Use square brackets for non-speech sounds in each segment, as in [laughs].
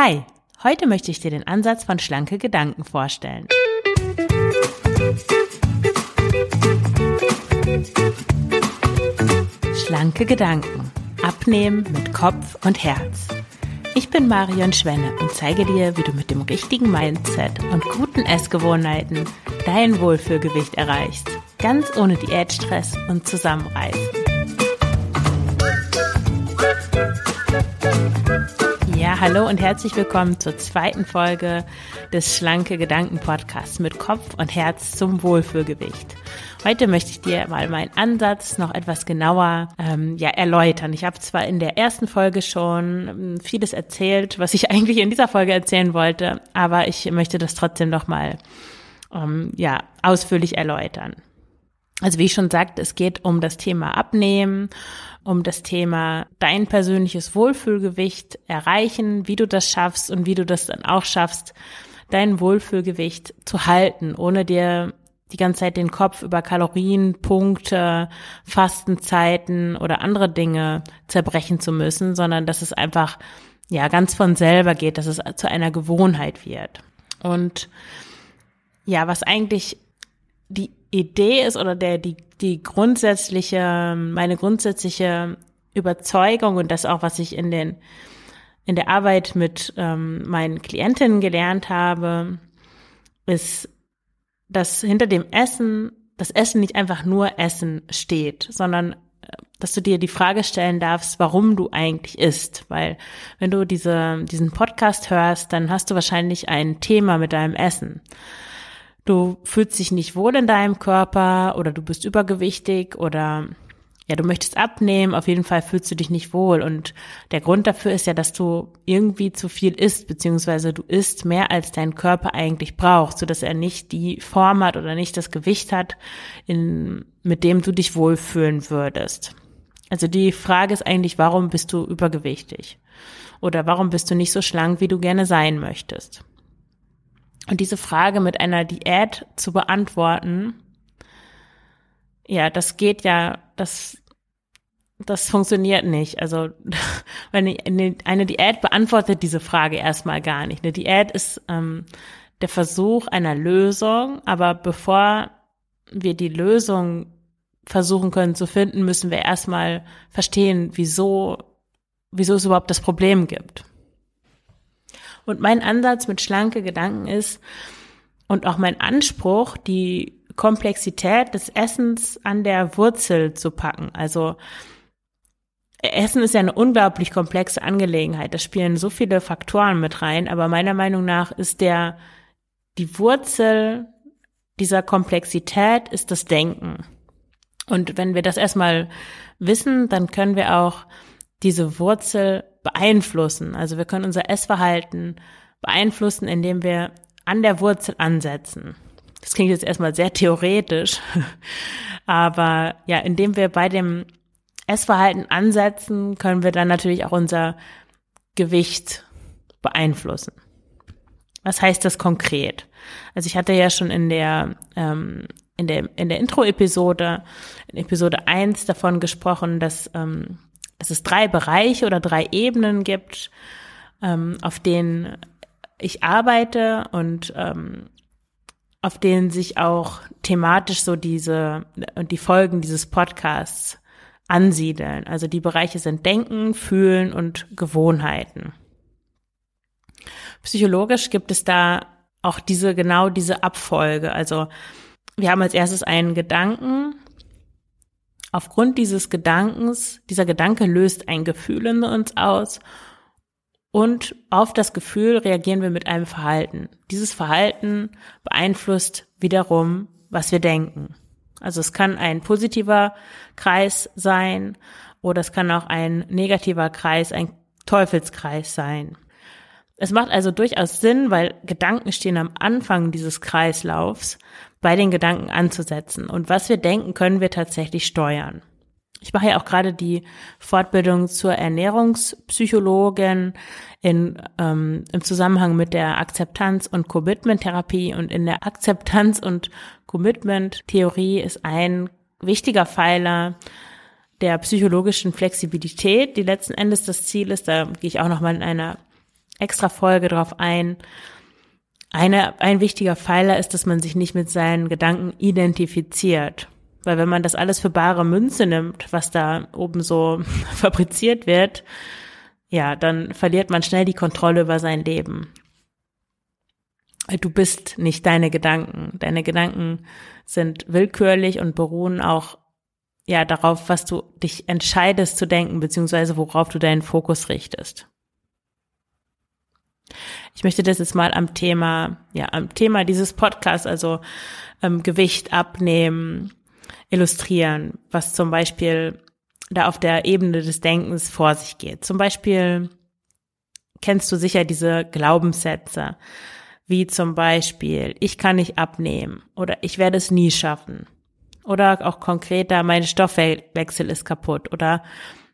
Hi, heute möchte ich dir den Ansatz von schlanke Gedanken vorstellen. Schlanke Gedanken. Abnehmen mit Kopf und Herz. Ich bin Marion Schwenne und zeige dir, wie du mit dem richtigen Mindset und guten Essgewohnheiten dein Wohlfühlgewicht erreichst. Ganz ohne Diätstress und Zusammenreißen. Hallo und herzlich willkommen zur zweiten Folge des Schlanke Gedanken Podcasts mit Kopf und Herz zum Wohlfühlgewicht. Heute möchte ich dir mal meinen Ansatz noch etwas genauer ähm, ja, erläutern. Ich habe zwar in der ersten Folge schon ähm, vieles erzählt, was ich [laughs] eigentlich in dieser Folge erzählen wollte, aber ich möchte das trotzdem noch mal ähm, ja, ausführlich erläutern. Also wie ich schon sagte, es geht um das Thema Abnehmen, um das Thema dein persönliches Wohlfühlgewicht erreichen, wie du das schaffst und wie du das dann auch schaffst, dein Wohlfühlgewicht zu halten, ohne dir die ganze Zeit den Kopf über Kalorien, Punkte, Fastenzeiten oder andere Dinge zerbrechen zu müssen, sondern dass es einfach ja ganz von selber geht, dass es zu einer Gewohnheit wird. Und ja, was eigentlich die Idee ist oder der, die, die grundsätzliche, meine grundsätzliche Überzeugung und das auch, was ich in den, in der Arbeit mit ähm, meinen Klientinnen gelernt habe, ist, dass hinter dem Essen, das Essen nicht einfach nur Essen steht, sondern äh, dass du dir die Frage stellen darfst, warum du eigentlich isst. Weil wenn du diese, diesen Podcast hörst, dann hast du wahrscheinlich ein Thema mit deinem Essen du fühlst dich nicht wohl in deinem Körper oder du bist übergewichtig oder ja, du möchtest abnehmen, auf jeden Fall fühlst du dich nicht wohl. Und der Grund dafür ist ja, dass du irgendwie zu viel isst, beziehungsweise du isst mehr, als dein Körper eigentlich braucht, so dass er nicht die Form hat oder nicht das Gewicht hat, in, mit dem du dich wohlfühlen würdest. Also die Frage ist eigentlich, warum bist du übergewichtig? Oder warum bist du nicht so schlank, wie du gerne sein möchtest? Und diese Frage mit einer Diät zu beantworten, ja, das geht ja, das, das funktioniert nicht. Also, [laughs] wenn eine Diät beantwortet diese Frage erstmal gar nicht. Eine Diät ist ähm, der Versuch einer Lösung, aber bevor wir die Lösung versuchen können zu finden, müssen wir erstmal verstehen, wieso, wieso es überhaupt das Problem gibt. Und mein Ansatz mit schlanke Gedanken ist und auch mein Anspruch, die Komplexität des Essens an der Wurzel zu packen. Also Essen ist ja eine unglaublich komplexe Angelegenheit. Da spielen so viele Faktoren mit rein, aber meiner Meinung nach ist der, die Wurzel dieser Komplexität ist das Denken. Und wenn wir das erstmal wissen, dann können wir auch diese Wurzel beeinflussen. Also wir können unser Essverhalten beeinflussen, indem wir an der Wurzel ansetzen. Das klingt jetzt erstmal sehr theoretisch, [laughs] aber ja, indem wir bei dem Essverhalten ansetzen, können wir dann natürlich auch unser Gewicht beeinflussen. Was heißt das konkret? Also ich hatte ja schon in der ähm, in der in der Intro-Episode, in Episode 1 davon gesprochen, dass ähm, dass es drei Bereiche oder drei Ebenen gibt, ähm, auf denen ich arbeite und ähm, auf denen sich auch thematisch so diese und die Folgen dieses Podcasts ansiedeln. Also die Bereiche sind Denken, Fühlen und Gewohnheiten. Psychologisch gibt es da auch diese genau diese Abfolge. Also wir haben als erstes einen Gedanken, Aufgrund dieses Gedankens, dieser Gedanke löst ein Gefühl in uns aus und auf das Gefühl reagieren wir mit einem Verhalten. Dieses Verhalten beeinflusst wiederum, was wir denken. Also es kann ein positiver Kreis sein oder es kann auch ein negativer Kreis, ein Teufelskreis sein. Es macht also durchaus Sinn, weil Gedanken stehen am Anfang dieses Kreislaufs, bei den Gedanken anzusetzen. Und was wir denken, können wir tatsächlich steuern. Ich mache ja auch gerade die Fortbildung zur Ernährungspsychologin in, ähm, im Zusammenhang mit der Akzeptanz- und Commitment-Therapie. Und in der Akzeptanz- und Commitment-Theorie ist ein wichtiger Pfeiler der psychologischen Flexibilität, die letzten Endes das Ziel ist. Da gehe ich auch nochmal in einer extra Folge drauf ein. Eine, ein wichtiger Pfeiler ist, dass man sich nicht mit seinen Gedanken identifiziert. Weil wenn man das alles für bare Münze nimmt, was da oben so [laughs] fabriziert wird, ja, dann verliert man schnell die Kontrolle über sein Leben. Du bist nicht deine Gedanken. Deine Gedanken sind willkürlich und beruhen auch ja darauf, was du dich entscheidest zu denken, beziehungsweise worauf du deinen Fokus richtest. Ich möchte das jetzt mal am Thema, ja, am Thema dieses Podcasts, also ähm, Gewicht abnehmen, illustrieren, was zum Beispiel da auf der Ebene des Denkens vor sich geht. Zum Beispiel kennst du sicher diese Glaubenssätze, wie zum Beispiel, ich kann nicht abnehmen oder ich werde es nie schaffen oder auch konkreter, mein Stoffwechsel ist kaputt oder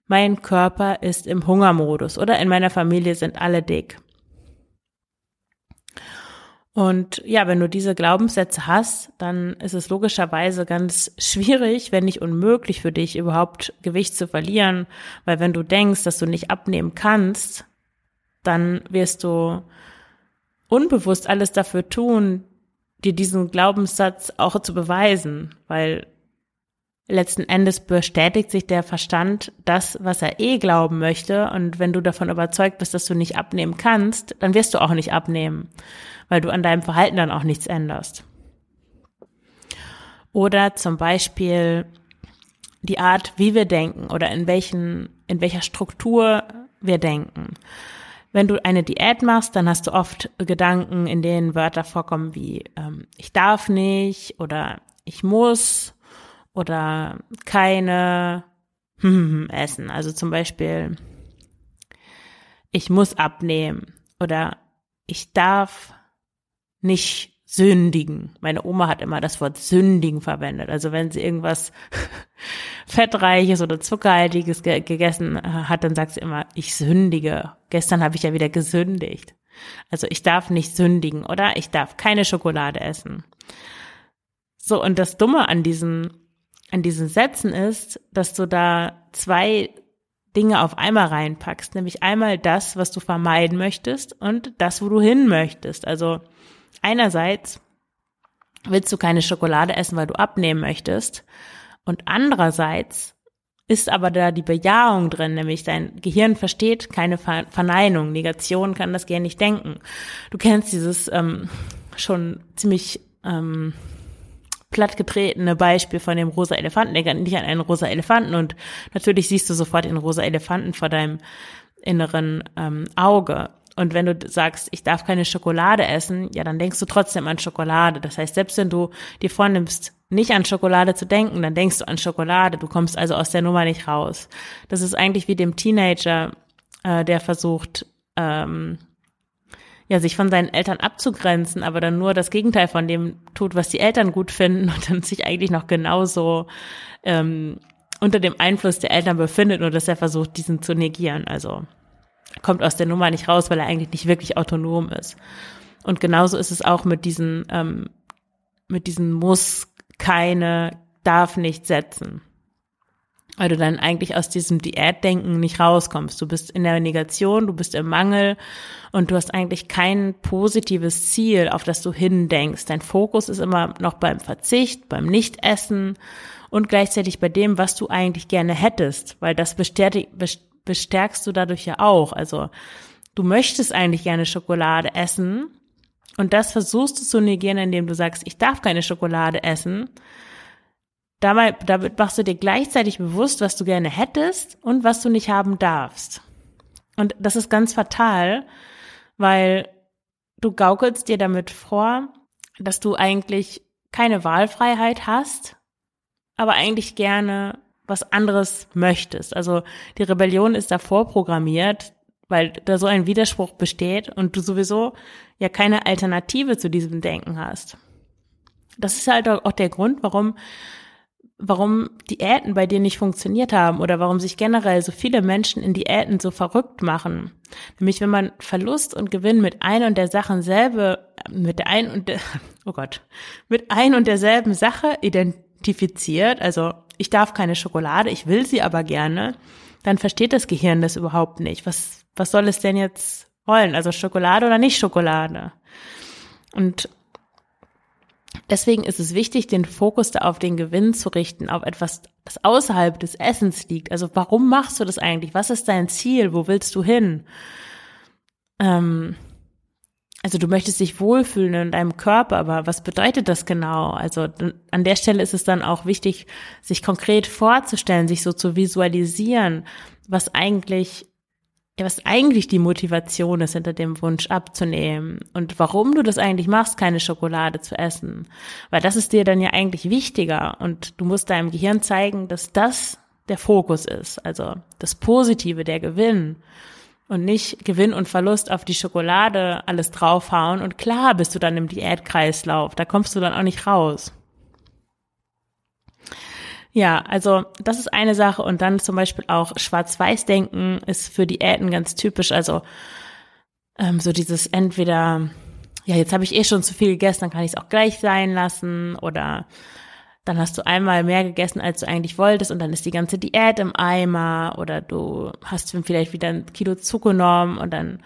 mein Körper ist im Hungermodus oder in meiner Familie sind alle dick. Und ja, wenn du diese Glaubenssätze hast, dann ist es logischerweise ganz schwierig, wenn nicht unmöglich für dich, überhaupt Gewicht zu verlieren, weil wenn du denkst, dass du nicht abnehmen kannst, dann wirst du unbewusst alles dafür tun, dir diesen Glaubenssatz auch zu beweisen, weil letzten Endes bestätigt sich der Verstand das, was er eh glauben möchte. Und wenn du davon überzeugt bist, dass du nicht abnehmen kannst, dann wirst du auch nicht abnehmen, weil du an deinem Verhalten dann auch nichts änderst. Oder zum Beispiel die Art, wie wir denken oder in welchen, in welcher Struktur wir denken. Wenn du eine Diät machst, dann hast du oft Gedanken, in denen Wörter vorkommen wie ähm, ich darf nicht oder ich muss oder keine essen. Also zum Beispiel ich muss abnehmen oder ich darf nicht sündigen. Meine Oma hat immer das Wort sündigen verwendet. Also wenn sie irgendwas [laughs] fettreiches oder zuckerhaltiges ge gegessen hat, dann sagt sie immer, ich sündige. Gestern habe ich ja wieder gesündigt. Also ich darf nicht sündigen oder ich darf keine Schokolade essen. So, und das Dumme an diesen, an diesen Sätzen ist, dass du da zwei Dinge auf einmal reinpackst, nämlich einmal das, was du vermeiden möchtest und das, wo du hin möchtest. Also einerseits willst du keine Schokolade essen, weil du abnehmen möchtest. Und andererseits ist aber da die Bejahung drin, nämlich dein Gehirn versteht keine Verneinung, Negation kann das Gehirn nicht denken. Du kennst dieses ähm, schon ziemlich ähm, plattgetretene Beispiel von dem rosa Elefanten. Denk nicht an einen rosa Elefanten und natürlich siehst du sofort den rosa Elefanten vor deinem inneren ähm, Auge. Und wenn du sagst, ich darf keine Schokolade essen, ja, dann denkst du trotzdem an Schokolade. Das heißt, selbst wenn du dir vornimmst, nicht an Schokolade zu denken, dann denkst du an Schokolade. Du kommst also aus der Nummer nicht raus. Das ist eigentlich wie dem Teenager, äh, der versucht, ähm, ja, sich von seinen Eltern abzugrenzen, aber dann nur das Gegenteil von dem tut, was die Eltern gut finden [laughs] und dann sich eigentlich noch genauso ähm, unter dem Einfluss der Eltern befindet, nur dass er versucht, diesen zu negieren. Also kommt aus der Nummer nicht raus, weil er eigentlich nicht wirklich autonom ist. Und genauso ist es auch mit diesen, ähm, mit diesen muss keine, darf nicht setzen. Weil du dann eigentlich aus diesem Diätdenken nicht rauskommst. Du bist in der Negation, du bist im Mangel und du hast eigentlich kein positives Ziel, auf das du hindenkst. Dein Fokus ist immer noch beim Verzicht, beim Nichtessen und gleichzeitig bei dem, was du eigentlich gerne hättest, weil das bestärkst du dadurch ja auch. Also du möchtest eigentlich gerne Schokolade essen und das versuchst du zu negieren, indem du sagst, ich darf keine Schokolade essen. Dabei, damit machst du dir gleichzeitig bewusst, was du gerne hättest und was du nicht haben darfst. Und das ist ganz fatal, weil du gaukelst dir damit vor, dass du eigentlich keine Wahlfreiheit hast, aber eigentlich gerne was anderes möchtest. Also die Rebellion ist davor programmiert, weil da so ein Widerspruch besteht und du sowieso ja keine Alternative zu diesem Denken hast. Das ist halt auch der Grund, warum warum Diäten bei dir nicht funktioniert haben oder warum sich generell so viele Menschen in Diäten so verrückt machen. Nämlich wenn man Verlust und Gewinn mit ein und der Sachen selbe, mit der ein und der, [laughs] oh Gott, mit ein und derselben Sache identifiziert, also ich darf keine Schokolade, ich will sie aber gerne, dann versteht das Gehirn das überhaupt nicht. Was, was soll es denn jetzt wollen, also Schokolade oder nicht Schokolade. Und deswegen ist es wichtig, den Fokus da auf den Gewinn zu richten, auf etwas, das außerhalb des Essens liegt. Also warum machst du das eigentlich? Was ist dein Ziel? Wo willst du hin? Ähm, also du möchtest dich wohlfühlen in deinem Körper, aber was bedeutet das genau? Also an der Stelle ist es dann auch wichtig, sich konkret vorzustellen, sich so zu visualisieren, was eigentlich was eigentlich die Motivation ist hinter dem Wunsch abzunehmen. Und warum du das eigentlich machst, keine Schokolade zu essen. Weil das ist dir dann ja eigentlich wichtiger. Und du musst deinem Gehirn zeigen, dass das der Fokus ist, also das Positive, der Gewinn. Und nicht Gewinn und Verlust auf die Schokolade alles draufhauen. Und klar bist du dann im Diätkreislauf, da kommst du dann auch nicht raus. Ja, also das ist eine Sache und dann zum Beispiel auch Schwarz-Weiß-Denken ist für Diäten ganz typisch, also ähm, so dieses entweder, ja, jetzt habe ich eh schon zu viel gegessen, dann kann ich es auch gleich sein lassen oder dann hast du einmal mehr gegessen, als du eigentlich wolltest und dann ist die ganze Diät im Eimer oder du hast vielleicht wieder ein Kilo zugenommen und dann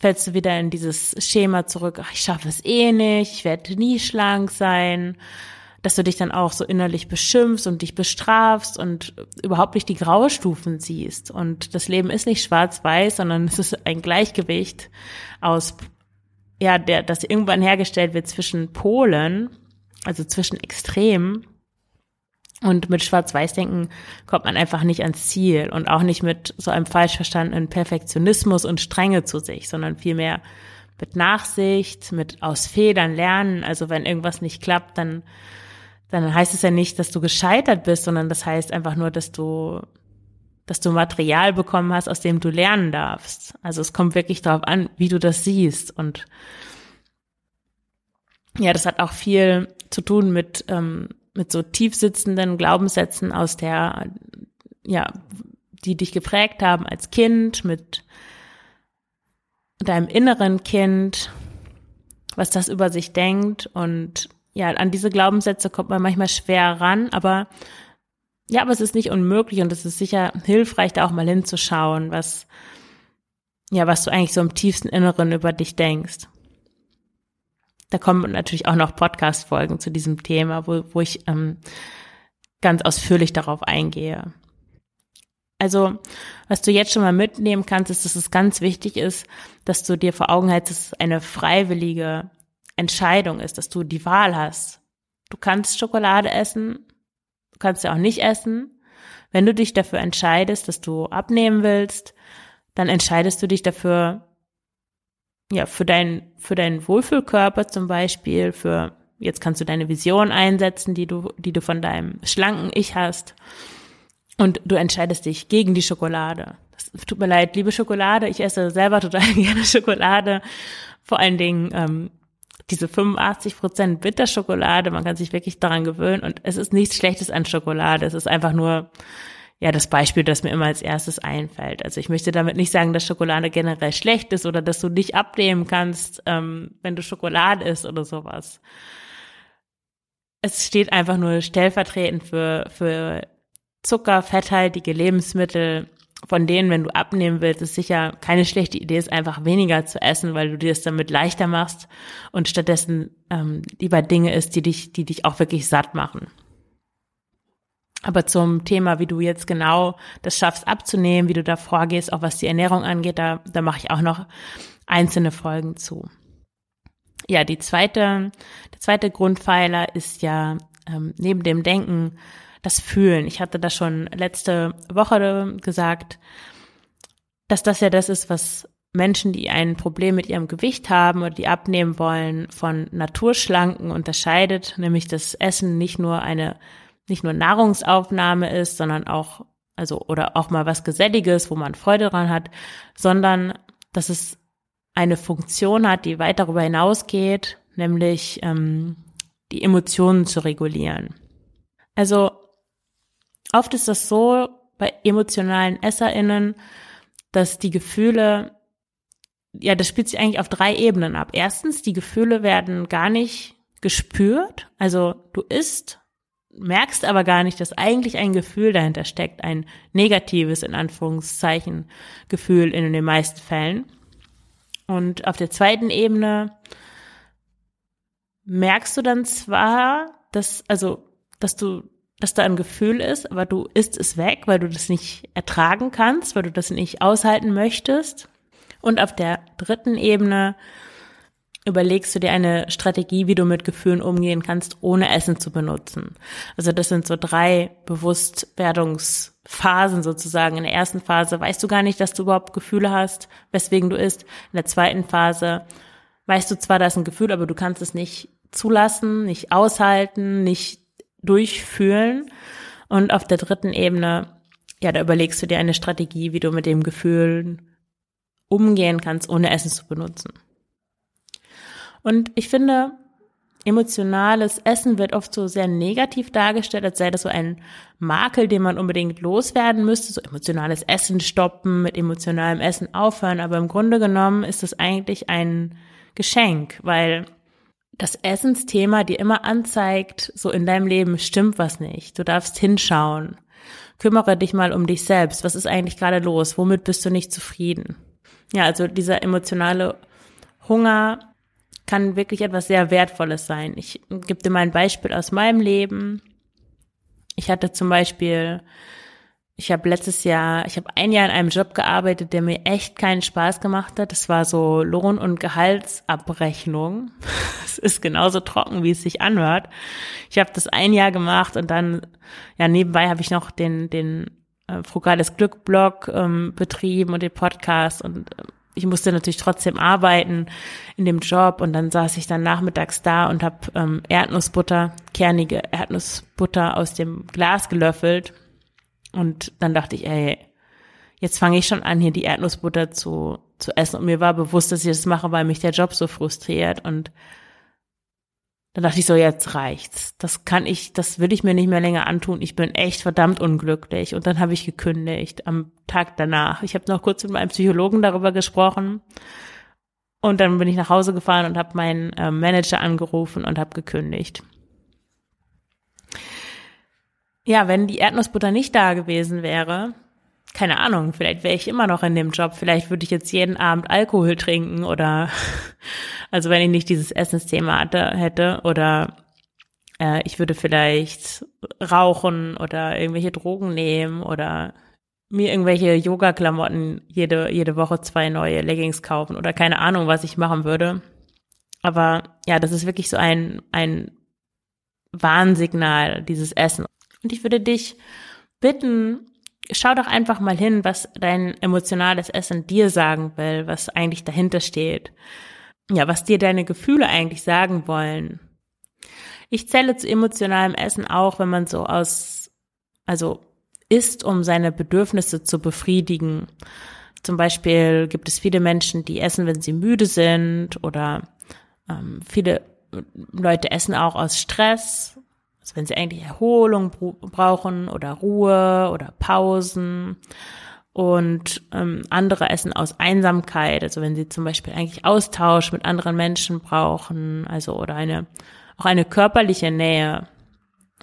fällst du wieder in dieses Schema zurück, ach, ich schaffe es eh nicht, ich werde nie schlank sein, dass du dich dann auch so innerlich beschimpfst und dich bestrafst und überhaupt nicht die Graustufen siehst. Und das Leben ist nicht schwarz-weiß, sondern es ist ein Gleichgewicht aus, ja, der, das irgendwann hergestellt wird zwischen Polen, also zwischen Extremen und mit Schwarz-Weiß-Denken kommt man einfach nicht ans Ziel und auch nicht mit so einem falsch verstandenen Perfektionismus und Strenge zu sich, sondern vielmehr mit Nachsicht, mit aus Fehlern lernen. Also wenn irgendwas nicht klappt, dann, dann heißt es ja nicht, dass du gescheitert bist, sondern das heißt einfach nur, dass du, dass du Material bekommen hast, aus dem du lernen darfst. Also es kommt wirklich darauf an, wie du das siehst und ja, das hat auch viel zu tun mit ähm, mit so tief sitzenden Glaubenssätzen aus der, ja, die dich geprägt haben als Kind, mit deinem inneren Kind, was das über sich denkt und ja, an diese Glaubenssätze kommt man manchmal schwer ran, aber ja, aber es ist nicht unmöglich und es ist sicher hilfreich, da auch mal hinzuschauen, was, ja, was du eigentlich so im tiefsten Inneren über dich denkst. Da kommen natürlich auch noch Podcast-Folgen zu diesem Thema, wo, wo ich ähm, ganz ausführlich darauf eingehe. Also, was du jetzt schon mal mitnehmen kannst, ist, dass es ganz wichtig ist, dass du dir vor Augen hältst, dass es eine freiwillige Entscheidung ist, dass du die Wahl hast. Du kannst Schokolade essen, du kannst ja auch nicht essen. Wenn du dich dafür entscheidest, dass du abnehmen willst, dann entscheidest du dich dafür, ja, für deinen, für deinen Wohlfühlkörper zum Beispiel, für, jetzt kannst du deine Vision einsetzen, die du, die du von deinem schlanken Ich hast. Und du entscheidest dich gegen die Schokolade. Das tut mir leid, liebe Schokolade. Ich esse selber total [laughs] gerne Schokolade. Vor allen Dingen, ähm, diese 85 Prozent Bitterschokolade, man kann sich wirklich daran gewöhnen und es ist nichts Schlechtes an Schokolade. Es ist einfach nur, ja das Beispiel, das mir immer als erstes einfällt. Also ich möchte damit nicht sagen, dass Schokolade generell schlecht ist oder dass du nicht abnehmen kannst, ähm, wenn du Schokolade isst oder sowas. Es steht einfach nur stellvertretend für, für Zucker, fetthaltige Lebensmittel, von denen, wenn du abnehmen willst, ist sicher keine schlechte Idee, ist einfach weniger zu essen, weil du dir es damit leichter machst und stattdessen ähm, lieber Dinge isst, die dich, die dich auch wirklich satt machen. Aber zum Thema, wie du jetzt genau das schaffst abzunehmen, wie du da vorgehst, auch was die Ernährung angeht, da, da mache ich auch noch einzelne Folgen zu. Ja, die zweite, der zweite Grundpfeiler ist ja ähm, neben dem Denken das Fühlen. Ich hatte das schon letzte Woche gesagt, dass das ja das ist, was Menschen, die ein Problem mit ihrem Gewicht haben oder die abnehmen wollen, von Naturschlanken unterscheidet, nämlich dass Essen nicht nur eine nicht nur Nahrungsaufnahme ist, sondern auch, also, oder auch mal was Geselliges, wo man Freude dran hat, sondern dass es eine Funktion hat, die weit darüber hinausgeht, nämlich ähm, die Emotionen zu regulieren. Also oft ist das so bei emotionalen EsserInnen, dass die Gefühle, ja, das spielt sich eigentlich auf drei Ebenen ab. Erstens, die Gefühle werden gar nicht gespürt. Also du isst merkst aber gar nicht, dass eigentlich ein Gefühl dahinter steckt, ein negatives, in Anführungszeichen, Gefühl in den meisten Fällen. Und auf der zweiten Ebene merkst du dann zwar, dass, also, dass du, dass da ein Gefühl ist, aber du isst es weg, weil du das nicht ertragen kannst, weil du das nicht aushalten möchtest. Und auf der dritten Ebene überlegst du dir eine Strategie, wie du mit Gefühlen umgehen kannst, ohne Essen zu benutzen. Also das sind so drei Bewusstwerdungsphasen sozusagen. In der ersten Phase weißt du gar nicht, dass du überhaupt Gefühle hast, weswegen du isst. In der zweiten Phase weißt du zwar, da ist ein Gefühl, aber du kannst es nicht zulassen, nicht aushalten, nicht durchfühlen. Und auf der dritten Ebene, ja, da überlegst du dir eine Strategie, wie du mit dem Gefühl umgehen kannst, ohne Essen zu benutzen. Und ich finde, emotionales Essen wird oft so sehr negativ dargestellt, als sei das so ein Makel, den man unbedingt loswerden müsste, so emotionales Essen stoppen, mit emotionalem Essen aufhören. Aber im Grunde genommen ist es eigentlich ein Geschenk, weil das Essensthema dir immer anzeigt, so in deinem Leben stimmt was nicht. Du darfst hinschauen. Kümmere dich mal um dich selbst. Was ist eigentlich gerade los? Womit bist du nicht zufrieden? Ja, also dieser emotionale Hunger kann wirklich etwas sehr Wertvolles sein. Ich gebe dir mal ein Beispiel aus meinem Leben. Ich hatte zum Beispiel, ich habe letztes Jahr, ich habe ein Jahr in einem Job gearbeitet, der mir echt keinen Spaß gemacht hat. Das war so Lohn- und Gehaltsabrechnung. [laughs] Es ist genauso trocken, wie es sich anhört. Ich habe das ein Jahr gemacht und dann, ja, nebenbei habe ich noch den, den äh, Frugales Glück-Blog ähm, betrieben und den Podcast und äh, ich musste natürlich trotzdem arbeiten in dem Job und dann saß ich dann nachmittags da und habe ähm, Erdnussbutter, kernige Erdnussbutter aus dem Glas gelöffelt und dann dachte ich, ey, jetzt fange ich schon an, hier die Erdnussbutter zu, zu essen und mir war bewusst, dass ich das mache, weil mich der Job so frustriert und dann dachte ich so, jetzt reicht's. Das kann ich, das will ich mir nicht mehr länger antun. Ich bin echt verdammt unglücklich. Und dann habe ich gekündigt am Tag danach. Ich habe noch kurz mit meinem Psychologen darüber gesprochen. Und dann bin ich nach Hause gefahren und habe meinen äh, Manager angerufen und habe gekündigt. Ja, wenn die Erdnussbutter nicht da gewesen wäre, keine Ahnung, vielleicht wäre ich immer noch in dem Job. Vielleicht würde ich jetzt jeden Abend Alkohol trinken oder [laughs] also wenn ich nicht dieses Essensthema hatte, hätte oder äh, ich würde vielleicht rauchen oder irgendwelche Drogen nehmen oder mir irgendwelche Yoga-Klamotten jede, jede Woche zwei neue Leggings kaufen oder keine Ahnung, was ich machen würde. Aber ja, das ist wirklich so ein, ein Warnsignal, dieses Essen. Und ich würde dich bitten, schau doch einfach mal hin, was dein emotionales Essen dir sagen will, was eigentlich dahinter steht. Ja, was dir deine Gefühle eigentlich sagen wollen. Ich zähle zu emotionalem Essen auch, wenn man so aus, also isst, um seine Bedürfnisse zu befriedigen. Zum Beispiel gibt es viele Menschen, die essen, wenn sie müde sind oder ähm, viele Leute essen auch aus Stress also wenn sie eigentlich Erholung brauchen oder Ruhe oder Pausen. Und ähm, andere essen aus Einsamkeit, also wenn sie zum Beispiel eigentlich Austausch mit anderen Menschen brauchen, also oder eine auch eine körperliche Nähe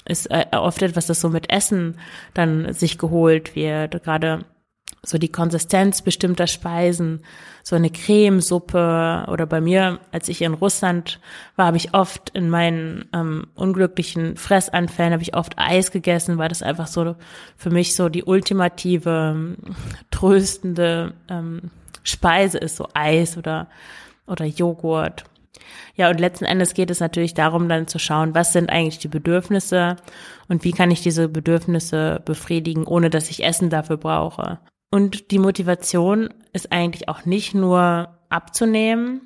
ist äh, oft etwas, das so mit Essen dann sich geholt wird. Gerade so die Konsistenz bestimmter Speisen, so eine Cremesuppe oder bei mir, als ich in Russland war, habe ich oft in meinen ähm, unglücklichen Fressanfällen habe ich oft Eis gegessen, weil das einfach so für mich so die ultimative tröstende ähm, Speise ist, so Eis oder oder Joghurt. Ja, und letzten Endes geht es natürlich darum, dann zu schauen, was sind eigentlich die Bedürfnisse und wie kann ich diese Bedürfnisse befriedigen, ohne dass ich Essen dafür brauche. Und die Motivation ist eigentlich auch nicht nur abzunehmen,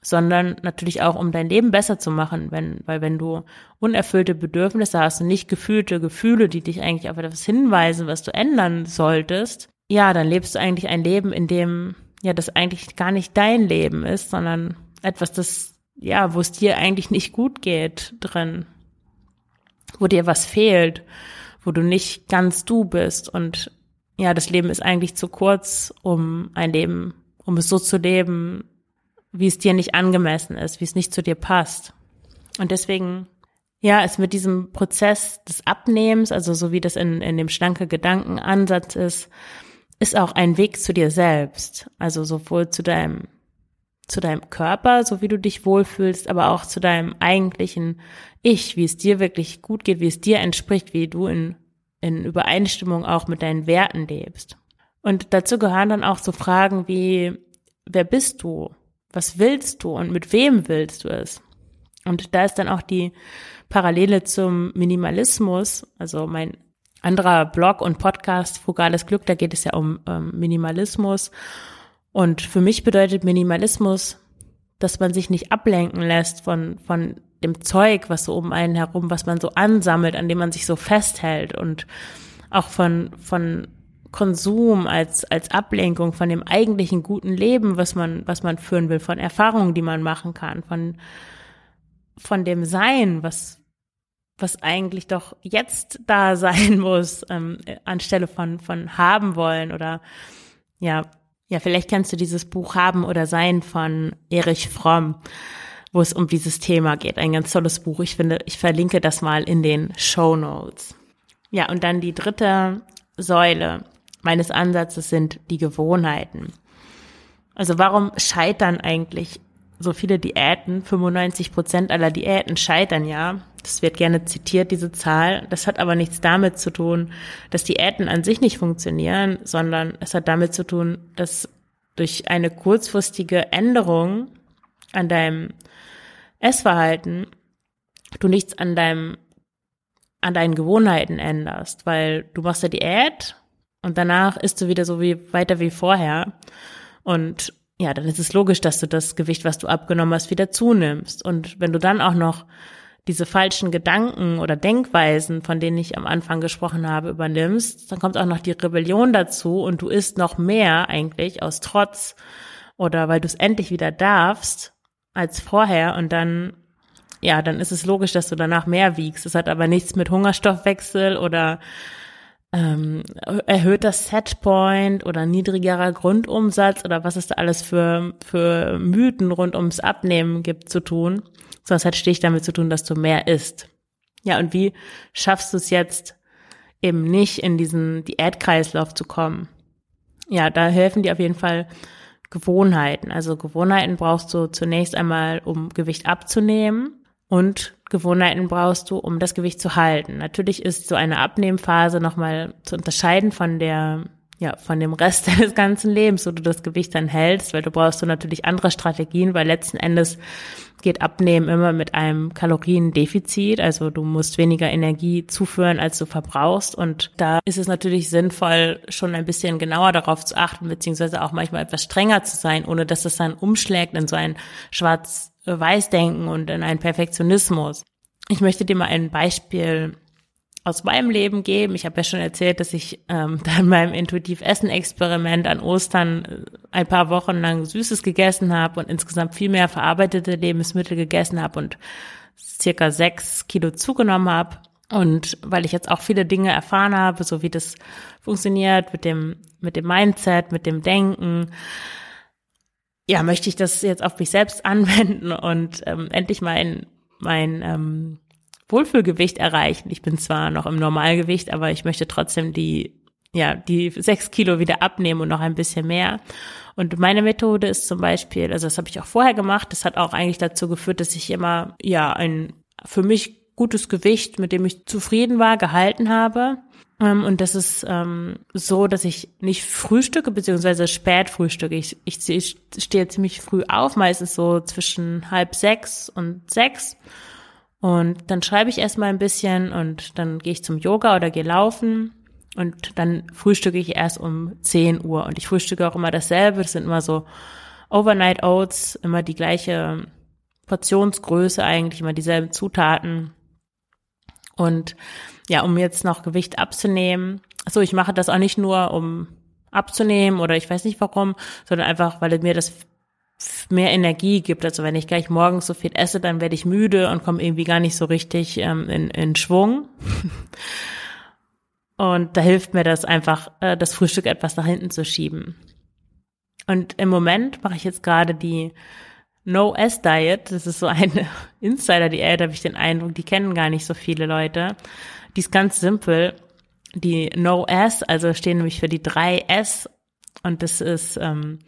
sondern natürlich auch, um dein Leben besser zu machen, wenn, weil wenn du unerfüllte Bedürfnisse hast und nicht gefühlte Gefühle, die dich eigentlich auf etwas hinweisen, was du ändern solltest, ja, dann lebst du eigentlich ein Leben, in dem, ja, das eigentlich gar nicht dein Leben ist, sondern etwas, das, ja, wo es dir eigentlich nicht gut geht drin, wo dir was fehlt, wo du nicht ganz du bist. Und ja, das Leben ist eigentlich zu kurz, um ein Leben, um es so zu leben, wie es dir nicht angemessen ist, wie es nicht zu dir passt. Und deswegen, ja, ist mit diesem Prozess des Abnehmens, also so wie das in, in dem schlanke Gedankenansatz ist, ist auch ein Weg zu dir selbst. Also sowohl zu deinem zu deinem Körper, so wie du dich wohlfühlst, aber auch zu deinem eigentlichen Ich, wie es dir wirklich gut geht, wie es dir entspricht, wie du in, in Übereinstimmung auch mit deinen Werten lebst. Und dazu gehören dann auch so Fragen wie, wer bist du? Was willst du und mit wem willst du es? Und da ist dann auch die Parallele zum Minimalismus, also mein anderer Blog und Podcast Frugales Glück, da geht es ja um ähm, Minimalismus. Und für mich bedeutet Minimalismus, dass man sich nicht ablenken lässt von, von dem Zeug, was so um einen herum, was man so ansammelt, an dem man sich so festhält und auch von, von Konsum als, als Ablenkung von dem eigentlichen guten Leben, was man, was man führen will, von Erfahrungen, die man machen kann, von, von dem Sein, was, was eigentlich doch jetzt da [laughs] sein muss, ähm, anstelle von, von haben wollen oder ja, ja, vielleicht kennst du dieses Buch Haben oder Sein von Erich Fromm, wo es um dieses Thema geht. Ein ganz tolles Buch. Ich finde, ich verlinke das mal in den Show Notes. Ja, und dann die dritte Säule meines Ansatzes sind die Gewohnheiten. Also warum scheitern eigentlich so viele Diäten? 95 Prozent aller Diäten scheitern ja. Das wird gerne zitiert, diese Zahl. Das hat aber nichts damit zu tun, dass Diäten an sich nicht funktionieren, sondern es hat damit zu tun, dass durch eine kurzfristige Änderung an deinem Essverhalten du nichts an deinem an deinen Gewohnheiten änderst, weil du machst ja Diät und danach isst du wieder so wie weiter wie vorher und ja, dann ist es logisch, dass du das Gewicht, was du abgenommen hast, wieder zunimmst. Und wenn du dann auch noch diese falschen Gedanken oder Denkweisen, von denen ich am Anfang gesprochen habe, übernimmst, dann kommt auch noch die Rebellion dazu und du isst noch mehr eigentlich aus Trotz oder weil du es endlich wieder darfst als vorher und dann ja, dann ist es logisch, dass du danach mehr wiegst. Es hat aber nichts mit Hungerstoffwechsel oder ähm, erhöhter Setpoint oder niedrigerer Grundumsatz oder was es da alles für, für Mythen rund ums Abnehmen gibt zu tun, es hat stich damit zu tun, dass du mehr isst. Ja, und wie schaffst du es jetzt eben nicht in diesen Diätkreislauf zu kommen? Ja, da helfen dir auf jeden Fall Gewohnheiten. Also Gewohnheiten brauchst du zunächst einmal, um Gewicht abzunehmen und Gewohnheiten brauchst du, um das Gewicht zu halten. Natürlich ist so eine Abnehmphase nochmal zu unterscheiden von der, ja, von dem Rest [laughs] deines ganzen Lebens, wo du das Gewicht dann hältst, weil du brauchst du natürlich andere Strategien, weil letzten Endes geht Abnehmen immer mit einem Kaloriendefizit. Also du musst weniger Energie zuführen, als du verbrauchst. Und da ist es natürlich sinnvoll, schon ein bisschen genauer darauf zu achten, beziehungsweise auch manchmal etwas strenger zu sein, ohne dass es dann umschlägt in so ein Schwarz-Weiß-Denken und in einen Perfektionismus. Ich möchte dir mal ein Beispiel aus meinem Leben geben. Ich habe ja schon erzählt, dass ich ähm, [laughs] dann meinem Intuitiv-Essen-Experiment an Ostern äh, ein paar Wochen lang Süßes gegessen habe und insgesamt viel mehr verarbeitete Lebensmittel gegessen habe und circa sechs Kilo zugenommen habe. Und weil ich jetzt auch viele Dinge erfahren habe, so wie das funktioniert mit dem, mit dem Mindset, mit dem Denken, ja, möchte ich das jetzt auf mich selbst [laughs] anwenden und ähm, endlich mein, mein ähm, Wohlfühlgewicht erreichen. Ich bin zwar noch im Normalgewicht, aber ich möchte trotzdem die, ja, die sechs Kilo wieder abnehmen und noch ein bisschen mehr. Und meine Methode ist zum Beispiel, also das habe ich auch vorher gemacht, das hat auch eigentlich dazu geführt, dass ich immer, ja, ein für mich gutes Gewicht, mit dem ich zufrieden war, gehalten habe. Ähm, und das ist ähm, so, dass ich nicht frühstücke, beziehungsweise spät frühstücke. Ich, ich, ich stehe ziemlich früh auf, meistens so zwischen halb sechs und sechs und dann schreibe ich erstmal ein bisschen und dann gehe ich zum Yoga oder gehe laufen und dann frühstücke ich erst um 10 Uhr. Und ich frühstücke auch immer dasselbe. Das sind immer so Overnight Oats, immer die gleiche Portionsgröße eigentlich, immer dieselben Zutaten. Und ja, um jetzt noch Gewicht abzunehmen. So, ich mache das auch nicht nur, um abzunehmen oder ich weiß nicht warum, sondern einfach, weil mir das mehr Energie gibt. Also wenn ich gleich morgens so viel esse, dann werde ich müde und komme irgendwie gar nicht so richtig ähm, in, in Schwung. [laughs] und da hilft mir das einfach, äh, das Frühstück etwas nach hinten zu schieben. Und im Moment mache ich jetzt gerade die No-S-Diet. Das ist so eine [laughs] Insider-Diät, habe ich den Eindruck, die kennen gar nicht so viele Leute. Die ist ganz simpel. Die No-S, also stehen nämlich für die drei S. Und das ist ähm,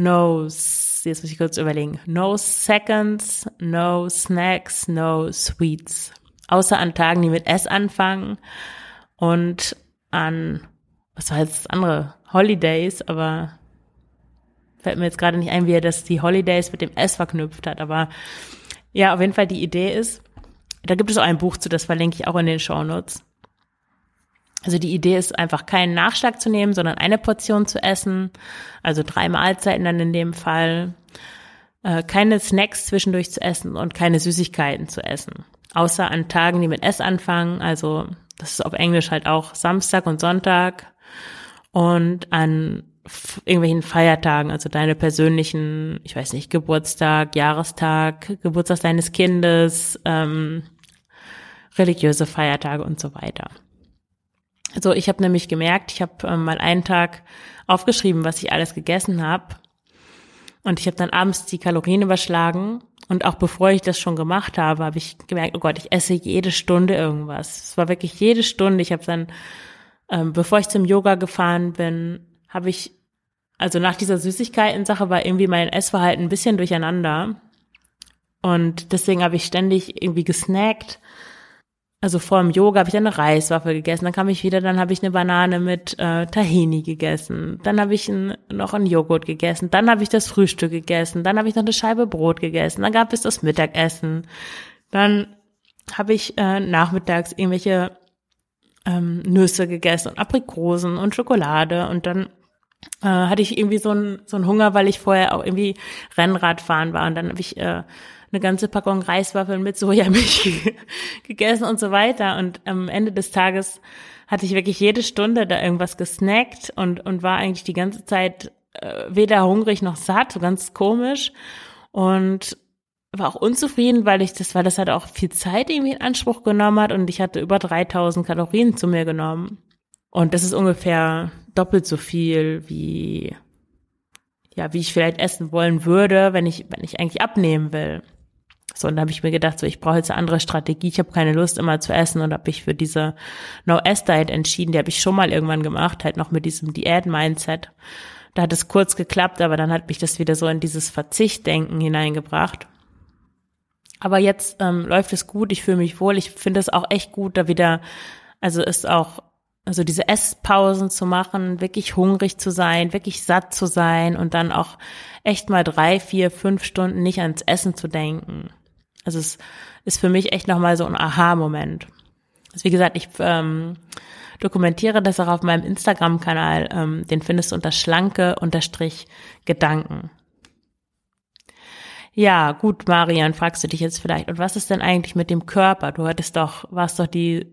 no, jetzt muss ich kurz überlegen, no seconds, no snacks, no sweets. Außer an Tagen, die mit S anfangen und an, was war jetzt das andere? Holidays, aber fällt mir jetzt gerade nicht ein, wie er das die Holidays mit dem S verknüpft hat. Aber ja, auf jeden Fall die Idee ist, da gibt es auch ein Buch zu, das verlinke ich auch in den Show Notes. Also die Idee ist einfach keinen Nachschlag zu nehmen, sondern eine Portion zu essen, also drei Mahlzeiten dann in dem Fall, äh, keine Snacks zwischendurch zu essen und keine Süßigkeiten zu essen. Außer an Tagen, die mit S anfangen, also das ist auf Englisch halt auch Samstag und Sonntag. Und an irgendwelchen Feiertagen, also deine persönlichen, ich weiß nicht, Geburtstag, Jahrestag, Geburtstag deines Kindes, ähm, religiöse Feiertage und so weiter. Also ich habe nämlich gemerkt, ich habe ähm, mal einen Tag aufgeschrieben, was ich alles gegessen habe. Und ich habe dann abends die Kalorien überschlagen. Und auch bevor ich das schon gemacht habe, habe ich gemerkt, oh Gott, ich esse jede Stunde irgendwas. Es war wirklich jede Stunde. Ich habe dann, ähm, bevor ich zum Yoga gefahren bin, habe ich, also nach dieser Süßigkeiten-Sache war irgendwie mein Essverhalten ein bisschen durcheinander. Und deswegen habe ich ständig irgendwie gesnackt also vor dem Yoga habe ich eine Reiswaffel gegessen, dann kam ich wieder, dann habe ich eine Banane mit äh, Tahini gegessen, dann habe ich ein, noch einen Joghurt gegessen, dann habe ich das Frühstück gegessen, dann habe ich noch eine Scheibe Brot gegessen, dann gab es das Mittagessen, dann habe ich äh, nachmittags irgendwelche ähm, Nüsse gegessen und Aprikosen und Schokolade und dann äh, hatte ich irgendwie so einen so einen Hunger, weil ich vorher auch irgendwie Rennrad fahren war und dann habe ich äh, eine ganze Packung Reiswaffeln mit Sojamilch [laughs] gegessen und so weiter. Und am Ende des Tages hatte ich wirklich jede Stunde da irgendwas gesnackt und, und war eigentlich die ganze Zeit äh, weder hungrig noch satt, so ganz komisch. Und war auch unzufrieden, weil ich das, weil das halt auch viel Zeit irgendwie in Anspruch genommen hat und ich hatte über 3000 Kalorien zu mir genommen. Und das ist ungefähr doppelt so viel wie, ja, wie ich vielleicht essen wollen würde, wenn ich, wenn ich eigentlich abnehmen will. So, und da habe ich mir gedacht, so ich brauche jetzt eine andere Strategie. Ich habe keine Lust immer zu essen und habe ich für diese No-S-Diet entschieden. Die habe ich schon mal irgendwann gemacht, halt noch mit diesem Diät-Mindset. Da hat es kurz geklappt, aber dann hat mich das wieder so in dieses Verzichtdenken hineingebracht. Aber jetzt ähm, läuft es gut, ich fühle mich wohl. Ich finde es auch echt gut, da wieder, also ist auch, also diese Esspausen zu machen, wirklich hungrig zu sein, wirklich satt zu sein und dann auch echt mal drei, vier, fünf Stunden nicht ans Essen zu denken. Also es ist für mich echt nochmal so ein Aha-Moment. Also wie gesagt, ich ähm, dokumentiere das auch auf meinem Instagram-Kanal. Ähm, den findest du unter schlanke unterstrich Gedanken. Ja, gut, Marian, fragst du dich jetzt vielleicht, und was ist denn eigentlich mit dem Körper? Du hattest doch, warst doch die,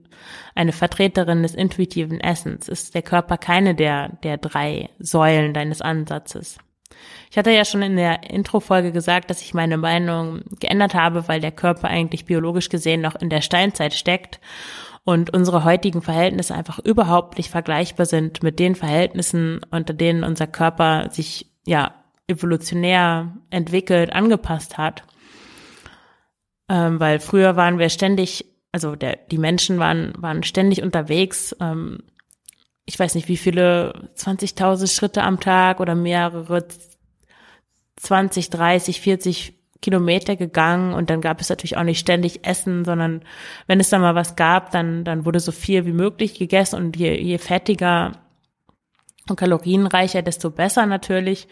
eine Vertreterin des intuitiven Essens. Ist der Körper keine der, der drei Säulen deines Ansatzes? Ich hatte ja schon in der Intro-Folge gesagt, dass ich meine Meinung geändert habe, weil der Körper eigentlich biologisch gesehen noch in der Steinzeit steckt und unsere heutigen Verhältnisse einfach überhaupt nicht vergleichbar sind mit den Verhältnissen, unter denen unser Körper sich ja evolutionär entwickelt, angepasst hat. Ähm, weil früher waren wir ständig, also der, die Menschen waren, waren ständig unterwegs, ähm, ich weiß nicht, wie viele 20.000 Schritte am Tag oder mehrere 20, 30, 40 Kilometer gegangen und dann gab es natürlich auch nicht ständig Essen, sondern wenn es da mal was gab, dann, dann wurde so viel wie möglich gegessen und je, je fettiger und kalorienreicher, desto besser natürlich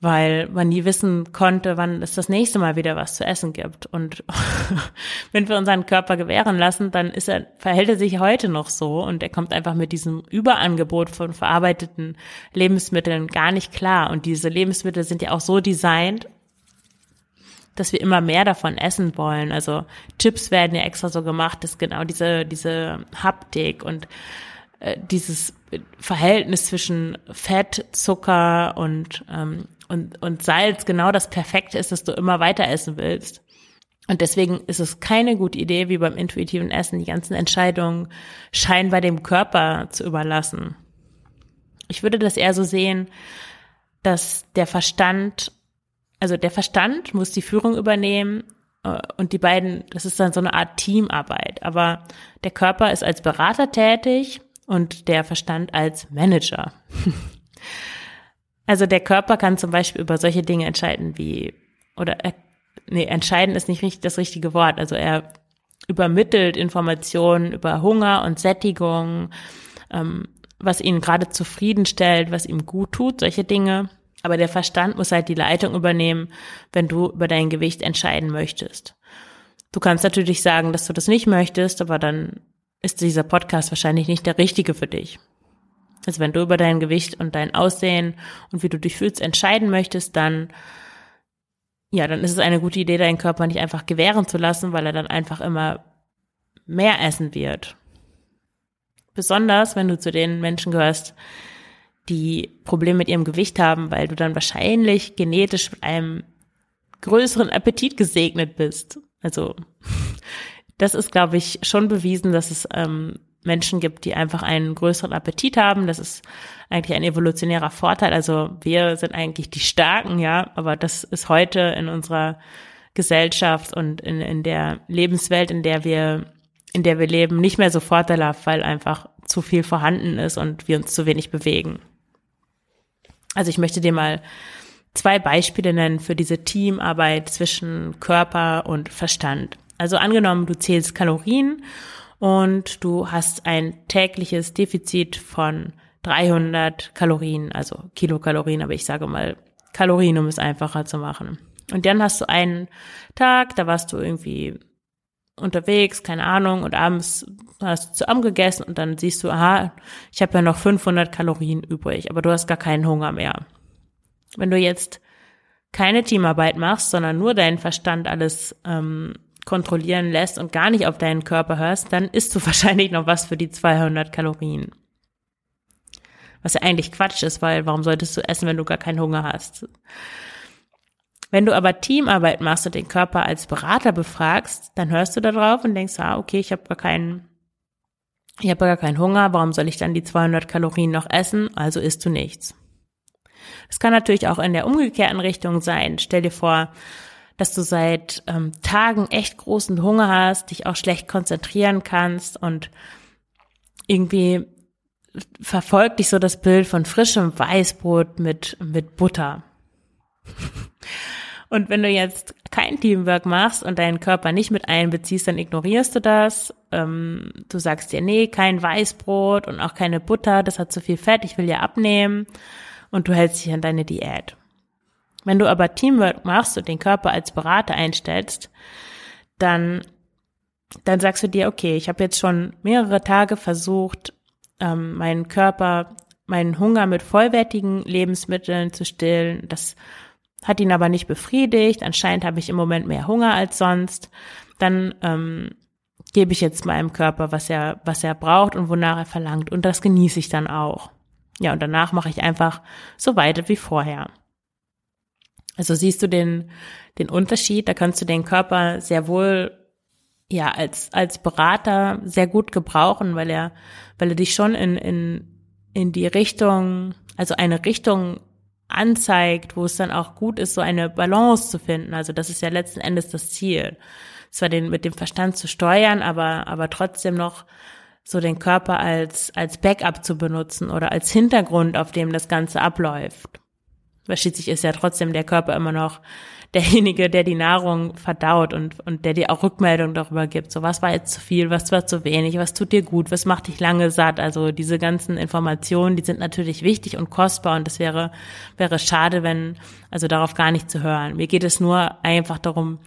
weil man nie wissen konnte, wann es das nächste Mal wieder was zu essen gibt. Und [laughs] wenn wir unseren Körper gewähren lassen, dann ist er, verhält er sich heute noch so und er kommt einfach mit diesem Überangebot von verarbeiteten Lebensmitteln gar nicht klar. Und diese Lebensmittel sind ja auch so designt, dass wir immer mehr davon essen wollen. Also Chips werden ja extra so gemacht, dass genau diese, diese Haptik und dieses Verhältnis zwischen Fett, Zucker und ähm, und, und Salz genau das Perfekte ist, dass du immer weiter essen willst. Und deswegen ist es keine gute Idee, wie beim intuitiven Essen, die ganzen Entscheidungen scheinbar dem Körper zu überlassen. Ich würde das eher so sehen, dass der Verstand, also der Verstand muss die Führung übernehmen äh, und die beiden, das ist dann so eine Art Teamarbeit. Aber der Körper ist als Berater tätig und der Verstand als Manager. Also der Körper kann zum Beispiel über solche Dinge entscheiden wie, oder er, nee, entscheiden ist nicht richtig das richtige Wort. Also er übermittelt Informationen über Hunger und Sättigung, ähm, was ihn gerade zufriedenstellt, was ihm gut tut, solche Dinge. Aber der Verstand muss halt die Leitung übernehmen, wenn du über dein Gewicht entscheiden möchtest. Du kannst natürlich sagen, dass du das nicht möchtest, aber dann ist dieser Podcast wahrscheinlich nicht der richtige für dich. Also wenn du über dein Gewicht und dein Aussehen und wie du dich fühlst entscheiden möchtest, dann ja, dann ist es eine gute Idee, deinen Körper nicht einfach gewähren zu lassen, weil er dann einfach immer mehr essen wird. Besonders, wenn du zu den Menschen gehörst, die Probleme mit ihrem Gewicht haben, weil du dann wahrscheinlich genetisch mit einem größeren Appetit gesegnet bist. Also das ist, glaube ich, schon bewiesen, dass es ähm, Menschen gibt, die einfach einen größeren Appetit haben. Das ist eigentlich ein evolutionärer Vorteil. Also wir sind eigentlich die Starken, ja, aber das ist heute in unserer Gesellschaft und in, in der Lebenswelt, in der wir, in der wir leben, nicht mehr so vorteilhaft, weil einfach zu viel vorhanden ist und wir uns zu wenig bewegen. Also ich möchte dir mal zwei Beispiele nennen für diese Teamarbeit zwischen Körper und Verstand. Also angenommen, du zählst Kalorien und du hast ein tägliches Defizit von 300 Kalorien, also Kilokalorien, aber ich sage mal Kalorien, um es einfacher zu machen. Und dann hast du einen Tag, da warst du irgendwie unterwegs, keine Ahnung, und abends hast du zu Abend gegessen und dann siehst du, aha, ich habe ja noch 500 Kalorien übrig, aber du hast gar keinen Hunger mehr. Wenn du jetzt keine Teamarbeit machst, sondern nur deinen Verstand alles ähm, kontrollieren lässt und gar nicht auf deinen Körper hörst, dann isst du [laughs] wahrscheinlich noch was für die 200 Kalorien. Was ja eigentlich Quatsch ist, weil warum solltest du essen, wenn du gar keinen Hunger hast? Wenn du aber Teamarbeit machst und den Körper als Berater befragst, dann hörst du da drauf und denkst, ah, okay, ich habe gar keinen, ich habe gar keinen Hunger, warum soll ich dann die 200 Kalorien noch essen? Also isst du nichts. Es kann natürlich auch in der umgekehrten Richtung sein. Stell dir vor, dass du seit ähm, Tagen echt großen Hunger hast, dich auch schlecht konzentrieren kannst und irgendwie verfolgt dich so das Bild von frischem Weißbrot mit, mit Butter. [laughs] Und wenn du jetzt kein Teamwork machst und deinen Körper nicht mit einbeziehst, dann ignorierst du das. Ähm, du sagst dir, nee, kein Weißbrot und auch keine Butter, das hat zu viel Fett, ich will ja abnehmen. Und du hältst dich an deine Diät. Wenn du aber Teamwork machst und den Körper als Berater einstellst, dann, dann sagst du dir, okay, ich habe jetzt schon mehrere Tage versucht, ähm, meinen Körper, meinen Hunger mit vollwertigen Lebensmitteln zu stillen. Das hat ihn aber nicht befriedigt. Anscheinend habe ich im Moment mehr Hunger als sonst. Dann ähm, gebe ich jetzt meinem Körper, was er, was er braucht und wonach er verlangt. Und das genieße ich dann auch. Ja, und danach mache ich einfach so weiter wie vorher. Also siehst du den, den Unterschied, da kannst du den Körper sehr wohl ja als als Berater sehr gut gebrauchen, weil er weil er dich schon in in in die Richtung, also eine Richtung anzeigt, wo es dann auch gut ist, so eine Balance zu finden. Also das ist ja letzten Endes das Ziel. Zwar den mit dem Verstand zu steuern, aber aber trotzdem noch so den Körper als als Backup zu benutzen oder als Hintergrund, auf dem das Ganze abläuft. Weil schließlich ist ja trotzdem der Körper immer noch derjenige, der die Nahrung verdaut und, und der dir auch Rückmeldung darüber gibt. So, was war jetzt zu viel, was war zu wenig, was tut dir gut, was macht dich lange satt? Also diese ganzen Informationen, die sind natürlich wichtig und kostbar und es wäre, wäre schade, wenn, also darauf gar nicht zu hören. Mir geht es nur einfach darum,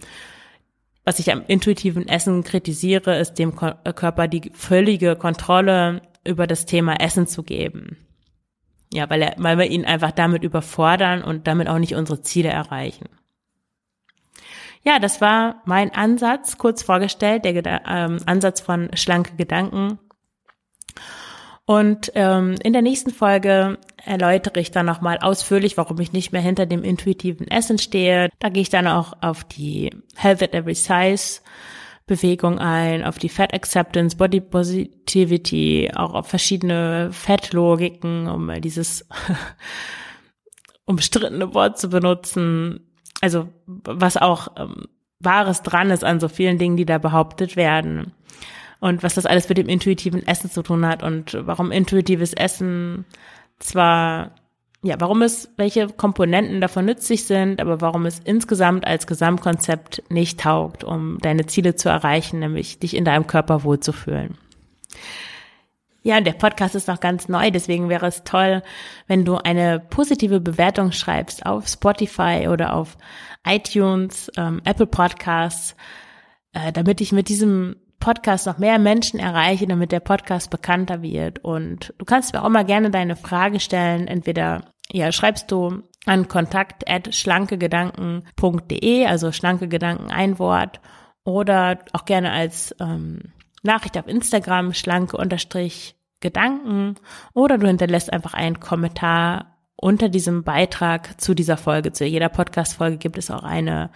was ich am intuitiven Essen kritisiere, ist dem Körper die völlige Kontrolle über das Thema Essen zu geben. Ja, weil, er, weil wir ihn einfach damit überfordern und damit auch nicht unsere Ziele erreichen. Ja, das war mein Ansatz, kurz vorgestellt, der ähm, Ansatz von schlanke Gedanken. Und ähm, in der nächsten Folge erläutere ich dann nochmal ausführlich, warum ich nicht mehr hinter dem intuitiven Essen stehe. Da gehe ich dann auch auf die Health at Every Size Bewegung ein, auf die Fat Acceptance, Body Positivity, auch auf verschiedene Fettlogiken, um dieses [laughs] umstrittene Wort zu benutzen. Also was auch ähm, Wahres dran ist an so vielen Dingen, die da behauptet werden. Und was das alles mit dem intuitiven Essen zu tun hat und warum intuitives Essen zwar ja, warum es, welche Komponenten davon nützlich sind, aber warum es insgesamt als Gesamtkonzept nicht taugt, um deine Ziele zu erreichen, nämlich dich in deinem Körper wohlzufühlen. Ja, der Podcast ist noch ganz neu, deswegen wäre es toll, wenn du eine positive Bewertung schreibst auf Spotify oder auf iTunes, ähm, Apple Podcasts, äh, damit ich mit diesem Podcast noch mehr Menschen erreiche, damit der Podcast bekannter wird. Und du kannst mir auch mal gerne deine Frage stellen. Entweder ja, schreibst du an kontakt at schlankegedanken.de, also schlanke Gedanken ein Wort, oder auch gerne als ähm, Nachricht auf Instagram, schlanke unterstrich Gedanken, oder du hinterlässt einfach einen Kommentar unter diesem Beitrag zu dieser Folge. Zu jeder Podcast-Folge gibt es auch eine,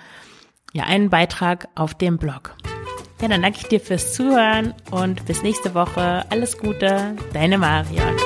ja, einen Beitrag auf dem Blog. Ja, dann danke ich dir fürs Zuhören und bis nächste Woche. Alles Gute, deine Marion.